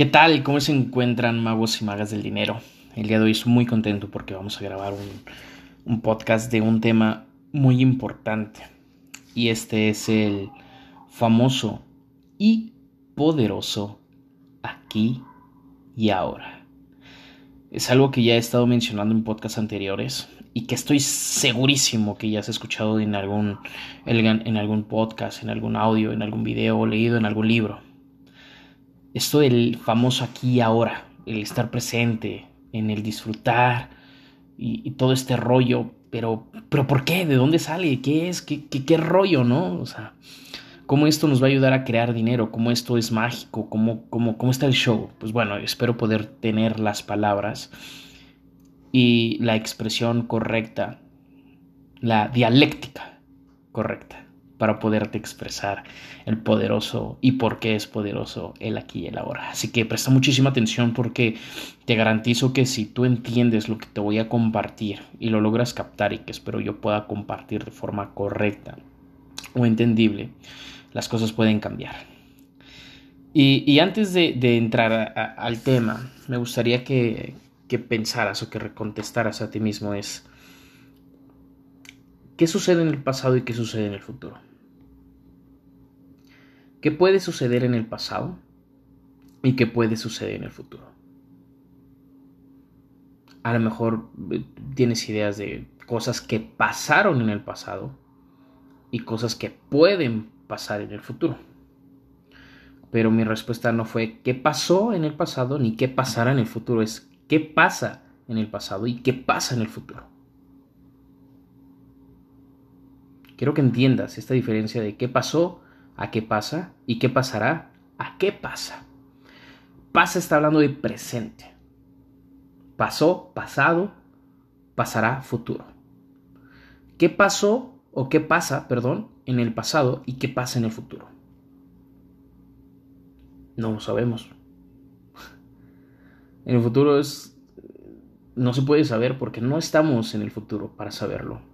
¿Qué tal? ¿Cómo se encuentran magos y magas del dinero? El día de hoy estoy muy contento porque vamos a grabar un, podcast de un tema muy importante. Y este es el famoso y poderoso aquí y ahora. Es algo que ya he estado mencionando en podcasts anteriores y que estoy segurísimo que ya has escuchado en algún, en algún podcast, en algún audio, en algún video o leído en algún libro esto del famoso aquí y ahora, el estar presente, en el disfrutar y, todo este rollo, pero, pero ¿por qué? ¿De dónde sale? ¿Qué es? ¿Qué, qué, rollo, no? O sea, ¿cómo esto nos va a ayudar a crear dinero? ¿Cómo esto es mágico? ¿Cómo, cómo, cómo está el show? Pues bueno, espero poder tener las palabras y la expresión correcta, la dialéctica correcta para poderte expresar el poderoso y por qué es poderoso el aquí y el ahora. Así que presta muchísima atención porque te garantizo que si tú entiendes lo que te voy a compartir y lo logras captar y que espero yo pueda compartir de forma correcta o entendible, las cosas pueden cambiar. Y, antes de, entrar al tema, me gustaría que, que pensaras o que recontestaras a ti mismo es, ¿qué sucede en el pasado y qué sucede en el futuro? Qué puede suceder en el pasado y qué puede suceder en el futuro. A lo mejor eh, tienes ideas de cosas que pasaron en el pasado y cosas que pueden pasar en el futuro. Pero mi respuesta no fue qué pasó en el pasado ni qué pasará en el futuro, es qué pasa en el pasado y qué pasa en el futuro. Quiero que entiendas esta diferencia de qué pasó a qué pasa y qué pasará a qué pasa. Pasa está hablando de presente. Pasó, pasado, pasará, futuro. ¿Qué pasó o qué pasa, perdón, en el pasado y qué pasa en el futuro? No lo sabemos. En el futuro es no se puede saber porque no estamos en el futuro para saberlo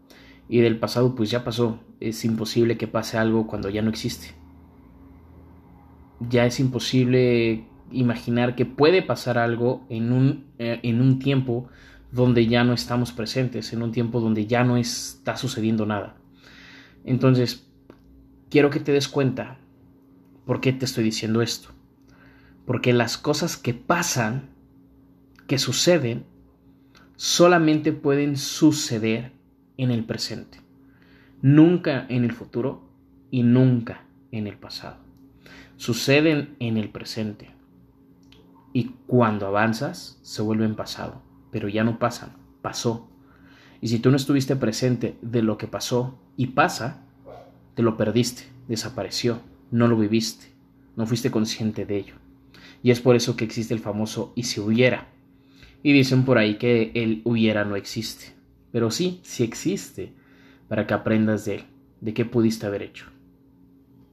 y del pasado pues ya pasó. Es imposible que pase algo cuando ya no existe. Ya es imposible imaginar que puede pasar algo en un, eh, en un tiempo donde ya no estamos presentes, en un tiempo donde ya no está sucediendo nada. Entonces, quiero que te des cuenta por qué te estoy diciendo esto. Porque las cosas que pasan, que suceden, solamente pueden suceder en el presente, nunca en el futuro y nunca en el pasado. Suceden en el presente y cuando avanzas se vuelven pasado, pero ya no pasan, pasó. Y si tú no estuviste presente de lo que pasó y pasa, te lo perdiste, desapareció, no lo viviste, no fuiste consciente de ello. Y es por eso que existe el famoso y si hubiera. Y dicen por ahí que el hubiera no existe pero sí, sí existe para que aprendas de él, de qué pudiste haber hecho.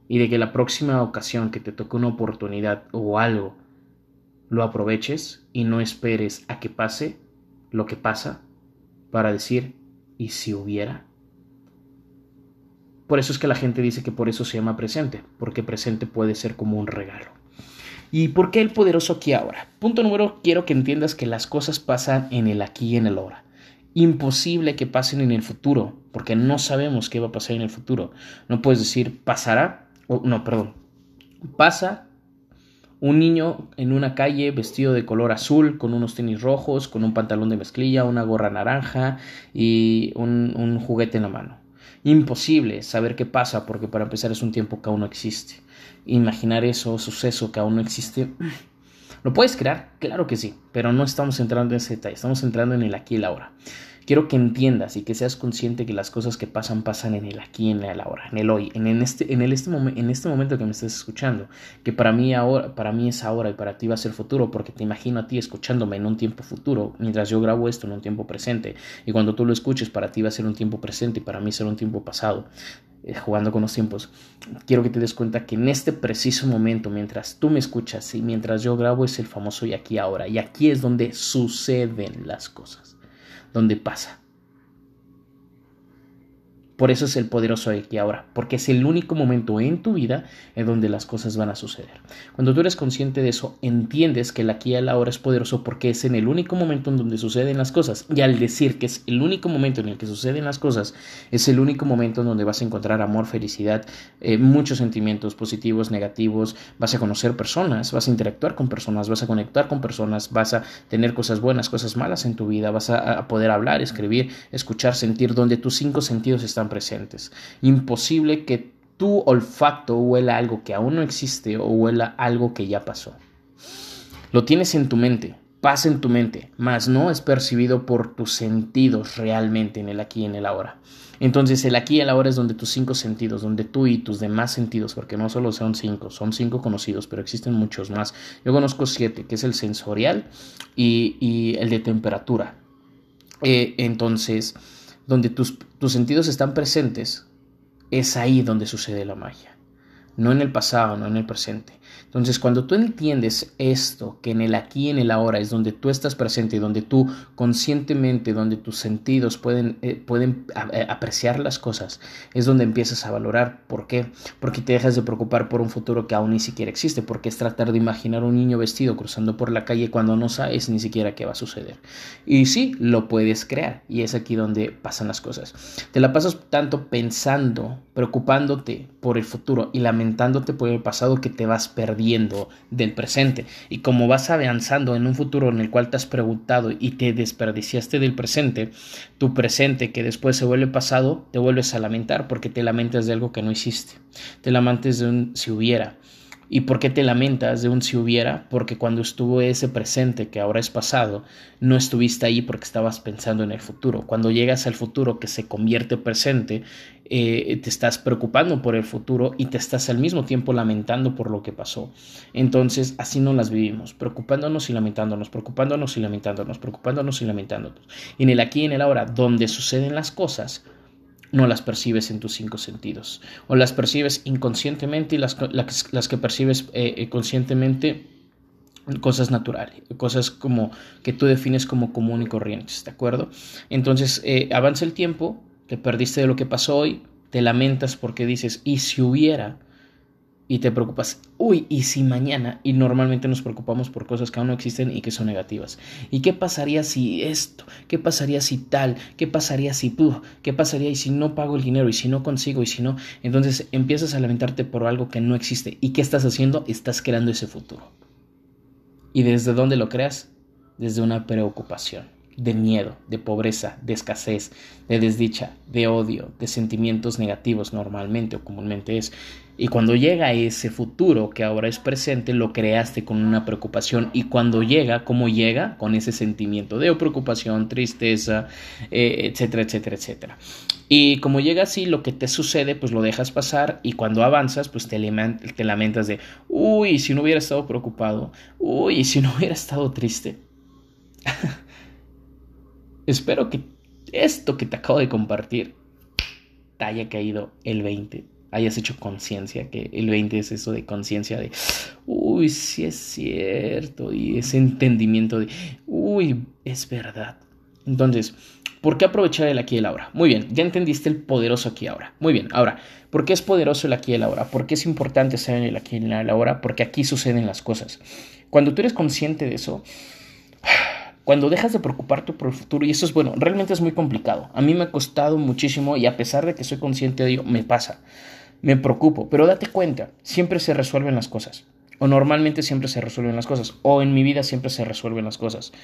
Y de que la próxima ocasión que te toque una oportunidad o algo, lo aproveches y no esperes a que pase lo que pasa para decir, ¿y si hubiera? Por eso es que la gente dice que por eso se llama presente, porque presente puede ser como un regalo. ¿Y por qué el poderoso aquí ahora? Punto número, quiero que entiendas que las cosas pasan en el aquí y en el ahora imposible que pasen en el futuro, porque no sabemos qué va a pasar en el futuro. No puedes decir pasará, o no, perdón, pasa un niño en una calle vestido de color azul, con unos tenis rojos, con un pantalón de mezclilla, una gorra naranja y un, un juguete en la mano. Imposible saber qué pasa, porque para empezar es un tiempo que aún no existe. Imaginar eso, suceso que aún no existe, ¿Lo puedes crear? Claro que sí, pero no estamos entrando en ese detalle, estamos entrando en el aquí y el ahora. Quiero que entiendas y que seas consciente que las cosas que pasan pasan en el aquí, en el ahora, en el hoy, en, este, en, el este en este momento que me estás escuchando, que para mí, ahora, para mí es ahora y para ti va a ser futuro, porque te imagino a ti escuchándome en un tiempo futuro, mientras yo grabo esto en un tiempo presente, y cuando tú lo escuches para ti va a ser un tiempo presente y para mí será un tiempo pasado. Eh, jugando con los tiempos, quiero que te des cuenta que en este preciso momento, mientras tú me escuchas y mientras yo grabo, es el famoso y aquí ahora. Y aquí es donde suceden las cosas, donde pasa. Por eso es el poderoso aquí ahora, porque es el único momento en tu vida en donde las cosas van a suceder. Cuando tú eres consciente de eso, entiendes que el aquí y el ahora es poderoso porque es en el único momento en donde suceden las cosas. Y al decir que es el único momento en el que suceden las cosas, es el único momento en donde vas a encontrar amor, felicidad, eh, muchos sentimientos positivos, negativos, vas a conocer personas, vas a interactuar con personas, vas a conectar con personas, vas a tener cosas buenas, cosas malas en tu vida, vas a poder hablar, escribir, escuchar, sentir, donde tus cinco sentidos están presentes. Imposible que tu olfato huela algo que aún no existe o huela algo que ya pasó. Lo tienes en tu mente, pasa en tu mente, mas no es percibido por tus sentidos realmente en el aquí y en el ahora. Entonces el aquí y el ahora es donde tus cinco sentidos, donde tú y tus demás sentidos, porque no solo son cinco, son cinco conocidos, pero existen muchos más. Yo conozco siete, que es el sensorial y, el de temperatura. Eh, entonces, donde tus, tus sentidos están presentes, es ahí donde sucede la magia. No en el pasado, no en el presente. Entonces, cuando tú entiendes esto, que en el aquí y en el ahora es donde tú estás presente y donde tú conscientemente, donde tus sentidos pueden, eh, pueden eh, apreciar las cosas, es donde empiezas a valorar. ¿Por qué? Porque te dejas de preocupar por un futuro que aún ni siquiera existe, porque es tratar de imaginar un niño vestido cruzando por la calle cuando no sabes ni siquiera qué va a suceder. Y sí, lo puedes crear, y es aquí donde pasan las cosas. Te la pasas tanto pensando, preocupándote por el futuro y lamentándote por el pasado que te vas perdiendo del presente. Y como vas avanzando en un futuro en el cual te has preguntado y te desperdiciaste del presente, tu presente que después se vuelve pasado, te vuelves a lamentar porque te lamentas de algo que no hiciste. Te lamentas de un si hubiera. ¿Y por qué te lamentas de un si hubiera? Porque cuando estuvo ese presente que ahora es pasado, no estuviste ahí porque estabas pensando en el futuro. Cuando llegas al futuro que se convierte presente, eh, te estás preocupando por el futuro y te estás al mismo tiempo lamentando por lo que pasó. Entonces, así no las vivimos, preocupándonos y lamentándonos, preocupándonos y lamentándonos, preocupándonos y lamentándonos. Y en el aquí y en el ahora, donde suceden las cosas, no las percibes en tus cinco sentidos. O las percibes inconscientemente y las, las, que percibes eh, eh, conscientemente cosas naturales, cosas como que tú defines como común y corrientes, ¿de acuerdo? Entonces, eh, avanza el tiempo, te perdiste de lo que pasó hoy, te lamentas porque dices, ¿y si hubiera? Y te preocupas, uy, ¿y si mañana? Y normalmente nos preocupamos por cosas que aún no existen y que son negativas. ¿Y qué pasaría si esto? ¿Qué pasaría si tal? ¿Qué pasaría si, uh, qué pasaría y si no pago el dinero? ¿Y si no consigo? ¿Y si no? Entonces empiezas a lamentarte por algo que no existe. ¿Y qué estás haciendo? Estás creando ese futuro. ¿Y desde dónde lo creas? Desde una preocupación de miedo, de pobreza, de escasez, de desdicha, de odio, de sentimientos negativos normalmente o comúnmente es. Y cuando llega ese futuro que ahora es presente, lo creaste con una preocupación. Y cuando llega, ¿cómo llega? Con ese sentimiento de preocupación, tristeza, eh, etcétera, etcétera, etcétera. Y como llega así, lo que te sucede, pues lo dejas pasar. Y cuando avanzas, pues te, te lamentas de, uy, si no hubiera estado preocupado, uy, si no hubiera estado triste. Espero que esto que te acabo de compartir te haya caído el 20 hayas hecho conciencia, que el 20 es eso de conciencia de, uy, sí es cierto, y ese entendimiento de, uy, es verdad. Entonces, ¿por qué aprovechar el aquí y el ahora? Muy bien, ya entendiste el poderoso aquí y ahora. Muy bien, ahora, ¿por qué es poderoso el aquí y el ahora? ¿Por qué es importante ser en el aquí y el ahora? Porque aquí suceden las cosas. Cuando tú eres consciente de eso, cuando dejas de preocuparte por el futuro, y eso es bueno, realmente es muy complicado. A mí me ha costado muchísimo y a pesar de que soy consciente de ello, me pasa me preocupo, pero date cuenta, siempre se resuelven las cosas, o normalmente siempre se resuelven las cosas, o en mi vida siempre se resuelven las cosas.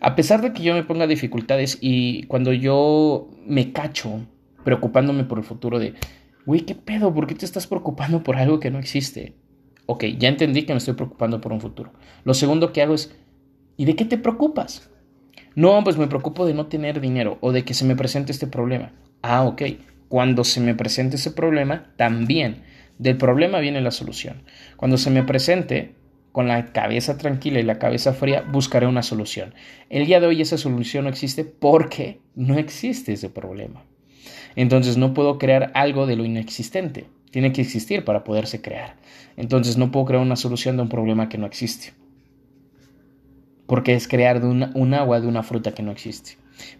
A pesar de que yo me ponga dificultades y cuando yo me cacho preocupándome por el futuro de, güey, ¿qué pedo? ¿Por qué te estás preocupando por algo que no existe? Ok, ya entendí que me estoy preocupando por un futuro. Lo segundo que hago es, ¿y de qué te preocupas? No, pues me preocupo de no tener dinero o de que se me presente este problema. Ah, ok cuando se me presente ese problema, también del problema viene la solución. Cuando se me presente, con la cabeza tranquila y la cabeza fría, buscaré una solución. El día de hoy esa solución no existe porque no existe ese problema. Entonces no puedo crear algo de lo inexistente. Tiene que existir para poderse crear. Entonces no puedo crear una solución de un problema que no existe. Porque es crear de un agua de una fruta que no existe.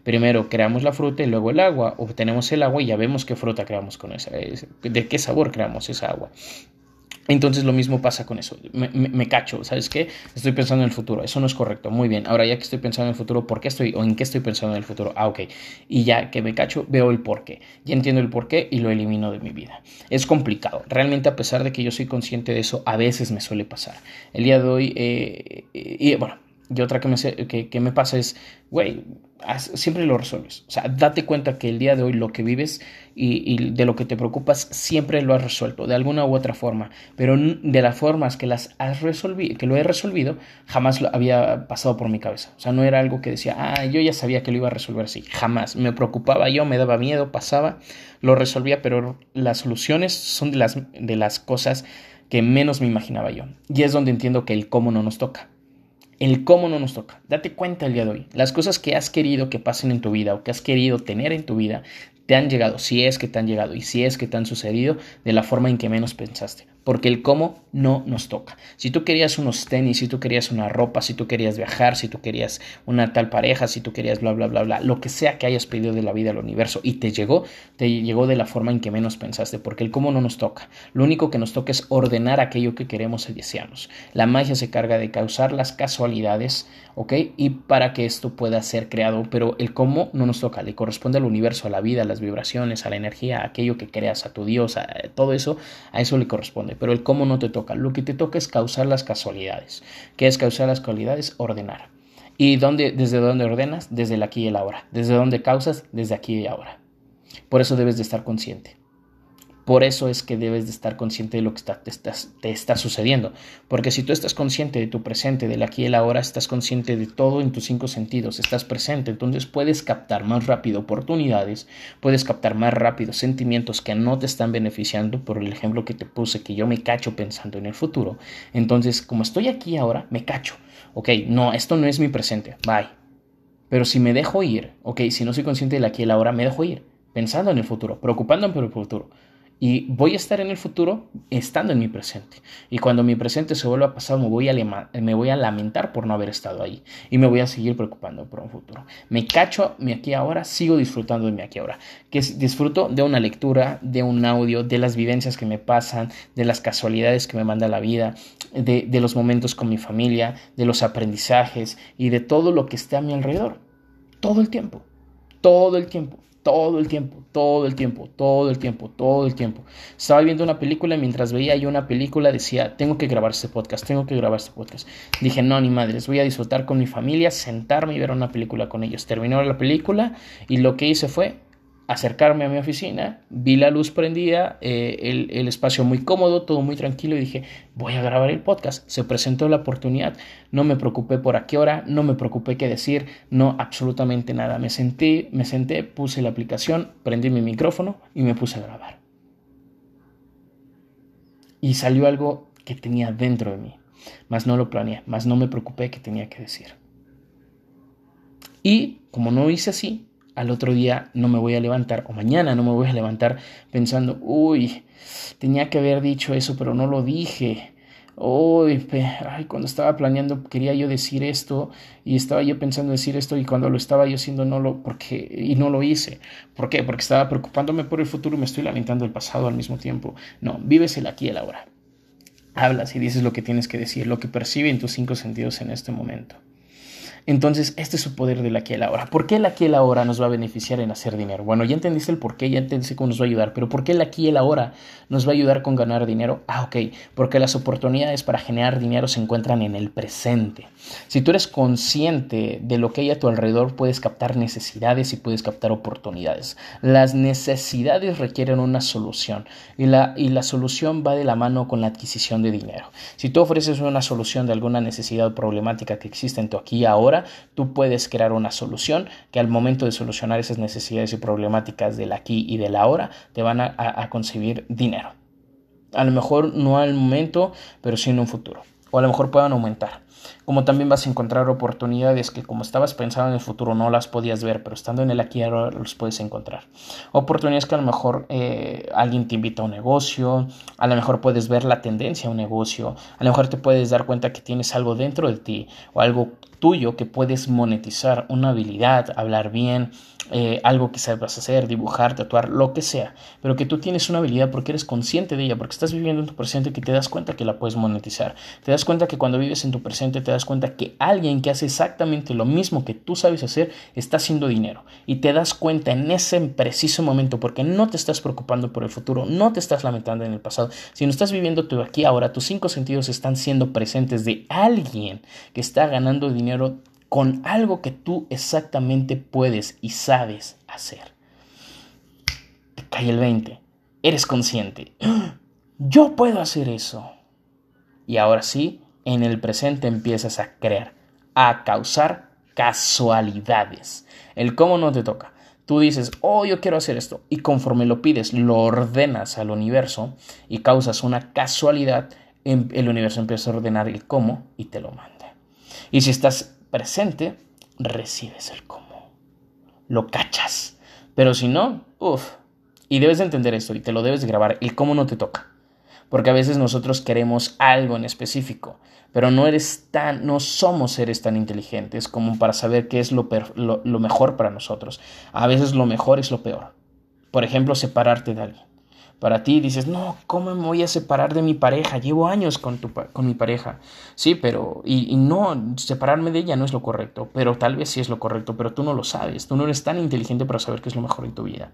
Primero creamos la fruta y luego el agua. Obtenemos el agua y ya vemos qué fruta creamos con esa, de qué sabor creamos esa agua. Entonces lo mismo pasa con eso. Me, cacho, ¿sabes qué? Estoy pensando en el futuro. Eso no es correcto. Muy bien. Ahora ya que estoy pensando en el futuro, ¿por qué estoy o en qué estoy pensando en el futuro? Ah, ok. Y ya que me cacho, veo el por qué. Ya entiendo el por qué y lo elimino de mi vida. Es complicado. Realmente a pesar de que yo soy consciente de eso, a veces me suele pasar. El día de hoy, eh, y bueno, y otra que me, pasa es, güey, siempre lo resuelves. O sea, date cuenta que el día de hoy lo que vives y, de lo que te preocupas siempre lo has resuelto de alguna u otra forma. Pero de las formas que las has que lo he resolvido, jamás lo había pasado por mi cabeza. O sea, no era algo que decía, ah, yo ya sabía que lo iba a resolver así. Jamás. Me preocupaba yo, me daba miedo, pasaba, lo resolvía, pero las soluciones son de las cosas que menos me imaginaba yo. Y es donde entiendo que el cómo no nos toca el cómo no nos toca. Date cuenta el día de hoy. Las cosas que has querido que pasen en tu vida o que has querido tener en tu vida te han llegado, si es que te han llegado y si es que te han sucedido de la forma en que menos pensaste porque el cómo no nos toca. Si tú querías unos tenis, si tú querías una ropa, si tú querías viajar, si tú querías una tal pareja, si tú querías bla, bla, bla, bla, lo que sea que hayas pedido de la vida al universo y te llegó, te llegó de la forma en que menos pensaste, porque el cómo no nos toca. Lo único que nos toca es ordenar aquello que queremos y deseamos. La magia se carga de causar las casualidades, ¿ok? Y para que esto pueda ser creado, pero el cómo no nos toca, le corresponde al universo, a la vida, a las vibraciones, a la energía, a aquello que creas, a tu Dios, a todo eso, a eso le corresponde pero el cómo no te toca. Lo que te toca es causar las casualidades. ¿Qué es causar las casualidades? Ordenar. ¿Y dónde, desde dónde ordenas? Desde el aquí y el ahora. ¿Desde dónde causas? Desde aquí y ahora. Por eso debes de estar consciente. Por eso es que debes de estar consciente de lo que te, está, sucediendo. Porque si tú estás consciente de tu presente, del aquí y el ahora, estás consciente de todo en tus cinco sentidos, estás presente, entonces puedes captar más rápido oportunidades, puedes captar más rápido sentimientos que no te están beneficiando, por el ejemplo que te puse, que yo me cacho pensando en el futuro. Entonces, como estoy aquí ahora, me cacho. Ok, no, esto no es mi presente, bye. Pero si me dejo ir, ok, si no soy consciente del aquí y el ahora, me dejo ir, pensando en el futuro, preocupándome por el futuro y voy a estar en el futuro estando en mi presente. Y cuando mi presente se vuelva pasado, me voy, a me voy a lamentar por no haber estado ahí. Y me voy a seguir preocupando por un futuro. Me cacho mi aquí ahora, sigo disfrutando de mi aquí ahora. Que disfruto de una lectura, de un audio, de las vivencias que me pasan, de las casualidades que me manda la vida, de, de los momentos con mi familia, de los aprendizajes y de todo lo que esté a mi alrededor. Todo el tiempo. Todo el tiempo todo el tiempo, todo el tiempo, todo el tiempo, todo el tiempo. Estaba viendo una película y mientras veía yo una película decía, tengo que grabar este podcast, tengo que grabar este podcast. Dije, no, ni madres, voy a disfrutar con mi familia, sentarme y ver una película con ellos. Terminó la película y lo que hice fue acercarme a mi oficina, vi la luz prendida, eh, el, el, espacio muy cómodo, todo muy tranquilo y dije, voy a grabar el podcast. Se presentó la oportunidad, no me preocupé por a qué hora, no me preocupé qué decir, no absolutamente nada. Me senté, me senté, puse la aplicación, prendí mi micrófono y me puse a grabar. Y salió algo que tenía dentro de mí, más no lo planeé, más no me preocupé qué tenía que decir. Y como no hice así, al otro día no me voy a levantar o mañana no me voy a levantar pensando, uy, tenía que haber dicho eso, pero no lo dije. Uy, ay, cuando estaba planeando quería yo decir esto y estaba yo pensando decir esto y cuando lo estaba yo haciendo no lo porque y no lo hice. ¿Por qué? Porque estaba preocupándome por el futuro y me estoy lamentando el pasado al mismo tiempo. No, vives el aquí y el ahora. Hablas y dices lo que tienes que decir, lo que percibe en tus cinco sentidos en este momento. Entonces, este es su poder del aquí y el ahora. ¿Por qué el aquí y el ahora nos va a beneficiar en hacer dinero? Bueno, ya entendiste el por qué, ya entendiste cómo nos va a ayudar, pero ¿por qué el aquí y el ahora nos va a ayudar con ganar dinero? Ah, ok, porque las oportunidades para generar dinero se encuentran en el presente. Si tú eres consciente de lo que hay a tu alrededor, puedes captar necesidades y puedes captar oportunidades. Las necesidades requieren una solución y la, y la solución va de la mano con la adquisición de dinero. Si tú ofreces una solución de alguna necesidad o problemática que existe en tu aquí y ahora, tú puedes crear una solución que al momento de solucionar esas necesidades y problemáticas del aquí y del ahora te van a, concebir dinero. A lo mejor no al momento, pero sí en un futuro. o a lo mejor puedan aumentar. Como también vas a encontrar oportunidades que como estabas pensando en el futuro no las podías ver, pero estando en el aquí ahora los puedes encontrar. Oportunidades que a lo mejor eh, alguien te invita a un negocio, a lo mejor puedes ver la tendencia a un negocio, a lo mejor te puedes dar cuenta que tienes algo dentro de ti o algo tuyo que puedes monetizar, una habilidad, hablar bien, eh, algo que sabes hacer, dibujar, tatuar, lo que sea, pero que tú tienes una habilidad porque eres consciente de ella, porque estás viviendo en tu presente que te das cuenta que la puedes monetizar. Te das cuenta que cuando vives en tu presente te das cuenta que alguien que hace exactamente lo mismo que tú sabes hacer está haciendo dinero. Y te das cuenta en ese preciso momento porque no te estás preocupando por el futuro, no te estás lamentando en el pasado, sino estás viviendo tu aquí ahora, tus cinco sentidos están siendo presentes de alguien que está ganando dinero con algo que tú exactamente puedes y sabes hacer. Te cae el 20. Eres consciente. Yo puedo hacer eso. Y ahora sí, en el presente empiezas a creer, a causar casualidades. El cómo no te toca. Tú dices, oh, yo quiero hacer esto. Y conforme lo pides, lo ordenas al universo y causas una casualidad, em, el universo empieza a ordenar el cómo y te lo manda. Y si estás presente, recibes el cómo. Lo cachas. Pero si no, uff. Y debes de entender esto y te lo debes de grabar. El cómo no te toca. Porque a veces nosotros queremos algo en específico, pero no eres tan, no somos seres tan inteligentes como para saber qué es lo, lo mejor para nosotros. A veces lo mejor es lo peor. Por ejemplo, separarte de alguien para ti dices, no, ¿cómo me voy a separar de mi pareja? Llevo años con, tu, con mi pareja. Sí, pero, y, no, separarme de ella no es lo correcto, pero tal vez sí es lo correcto, pero tú no lo sabes, tú no eres tan inteligente para saber qué es lo mejor en tu vida.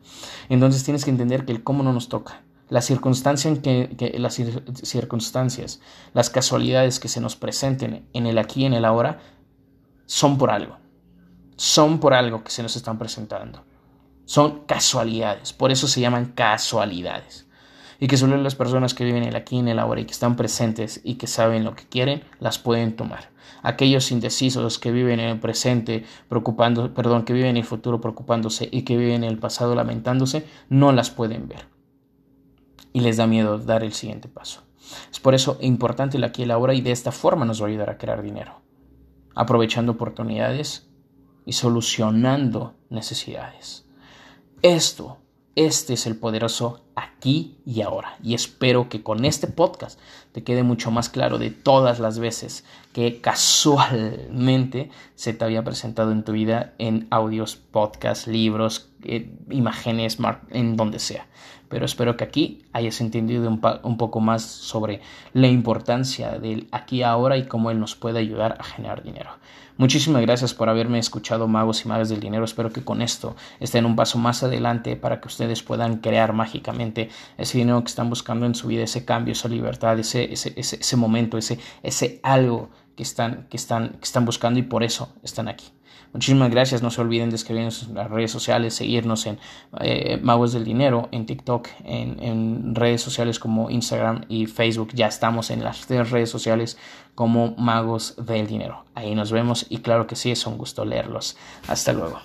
Entonces tienes que entender que el cómo no nos toca. Que, las circunstancias, las casualidades que se nos presenten en el aquí en el ahora, son por algo. Son por algo que se nos están presentando. Son casualidades, por eso se llaman casualidades. Y que solo las personas que viven el aquí en el ahora y que están presentes y que saben lo que quieren, las pueden tomar. Aquellos indecisos que viven en el presente preocupando, perdón, que viven en el futuro preocupándose y que viven en el pasado lamentándose, no las pueden ver. Y les da miedo dar el siguiente paso. Es por eso importante el aquí el ahora y de esta forma nos va a ayudar a crear dinero. Aprovechando oportunidades y solucionando necesidades. Esto, este es el poderoso aquí y ahora. Y espero que con este podcast te quede mucho más claro de todas las veces que casualmente se te había presentado en tu vida en audios, podcasts, libros, eh, imágenes, en donde sea. Pero espero que aquí hayas entendido un, un poco más sobre la importancia del aquí y ahora y cómo él nos puede ayudar a generar dinero. Muchísimas gracias por haberme escuchado, magos y magas del dinero. Espero que con esto estén un paso más adelante para que ustedes puedan crear mágicamente ese dinero que están buscando en su vida, ese cambio, esa libertad, ese, ese, ese, momento, ese, ese algo que están, que, están, que están buscando y por eso están aquí. Muchísimas gracias. No se olviden de escribirnos en las redes sociales, seguirnos en eh, Magos del Dinero, en TikTok, en, en, redes sociales como Instagram y Facebook. Ya estamos en las redes sociales como Magos del Dinero. Ahí nos vemos y claro que sí, es un gusto leerlos. Hasta luego.